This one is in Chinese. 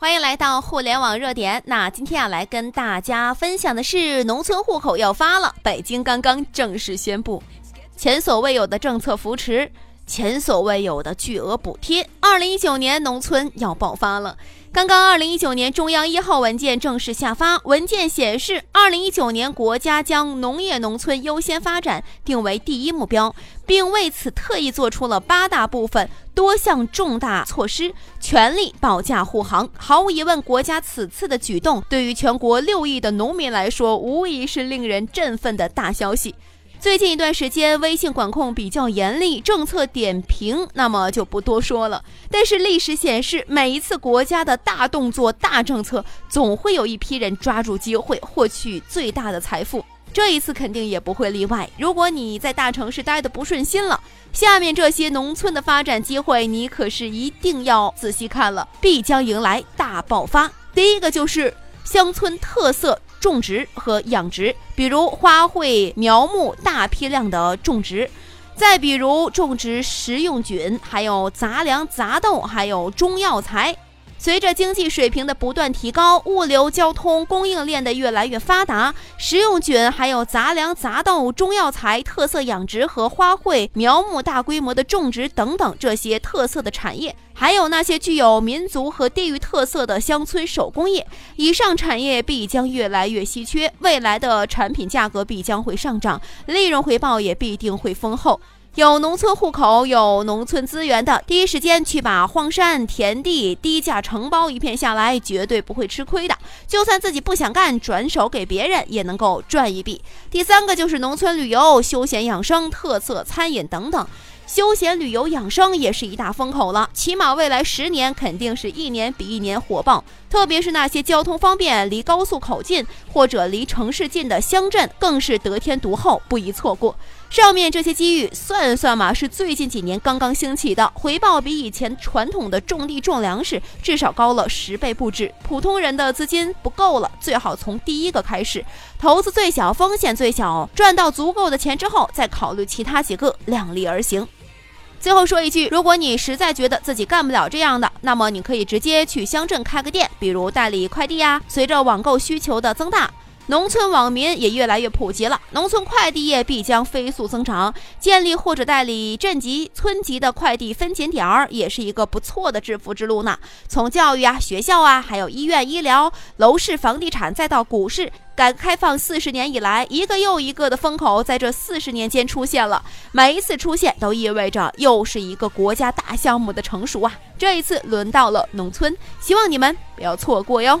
欢迎来到互联网热点。那今天啊来跟大家分享的是，农村户口要发了，北京刚刚正式宣布，前所未有的政策扶持。前所未有的巨额补贴，二零一九年农村要爆发了。刚刚，二零一九年中央一号文件正式下发，文件显示，二零一九年国家将农业农村优先发展定为第一目标，并为此特意做出了八大部分多项重大措施，全力保驾护航。毫无疑问，国家此次的举动对于全国六亿的农民来说，无疑是令人振奋的大消息。最近一段时间，微信管控比较严厉，政策点评那么就不多说了。但是历史显示，每一次国家的大动作、大政策，总会有一批人抓住机会获取最大的财富。这一次肯定也不会例外。如果你在大城市待得不顺心了，下面这些农村的发展机会，你可是一定要仔细看了，必将迎来大爆发。第一个就是乡村特色。种植和养殖，比如花卉苗木大批量的种植，再比如种植食用菌，还有杂粮杂豆，还有中药材。随着经济水平的不断提高，物流、交通、供应链的越来越发达，食用菌、还有杂粮、杂豆、中药材、特色养殖和花卉苗木大规模的种植等等这些特色的产业，还有那些具有民族和地域特色的乡村手工业，以上产业必将越来越稀缺，未来的产品价格必将会上涨，利润回报也必定会丰厚。有农村户口、有农村资源的，第一时间去把荒山田地低价承包一片下来，绝对不会吃亏的。就算自己不想干，转手给别人也能够赚一笔。第三个就是农村旅游、休闲养生、特色餐饮等等。休闲旅游养生也是一大风口了，起码未来十年肯定是一年比一年火爆。特别是那些交通方便、离高速口近或者离城市近的乡镇，更是得天独厚，不宜错过。上面这些机遇，算算嘛，是最近几年刚刚兴起的，回报比以前传统的种地种粮食至少高了十倍不止。普通人的资金不够了，最好从第一个开始，投资最小，风险最小，赚到足够的钱之后，再考虑其他几个，量力而行。最后说一句，如果你实在觉得自己干不了这样的，那么你可以直接去乡镇开个店，比如代理快递呀。随着网购需求的增大。农村网民也越来越普及了，农村快递业必将飞速增长。建立或者代理镇级、村级的快递分拣点儿，也是一个不错的致富之路呢。从教育啊、学校啊，还有医院、医疗、楼市、房地产，再到股市，改革开放四十年以来，一个又一个的风口在这四十年间出现了。每一次出现，都意味着又是一个国家大项目的成熟啊！这一次轮到了农村，希望你们不要错过哟。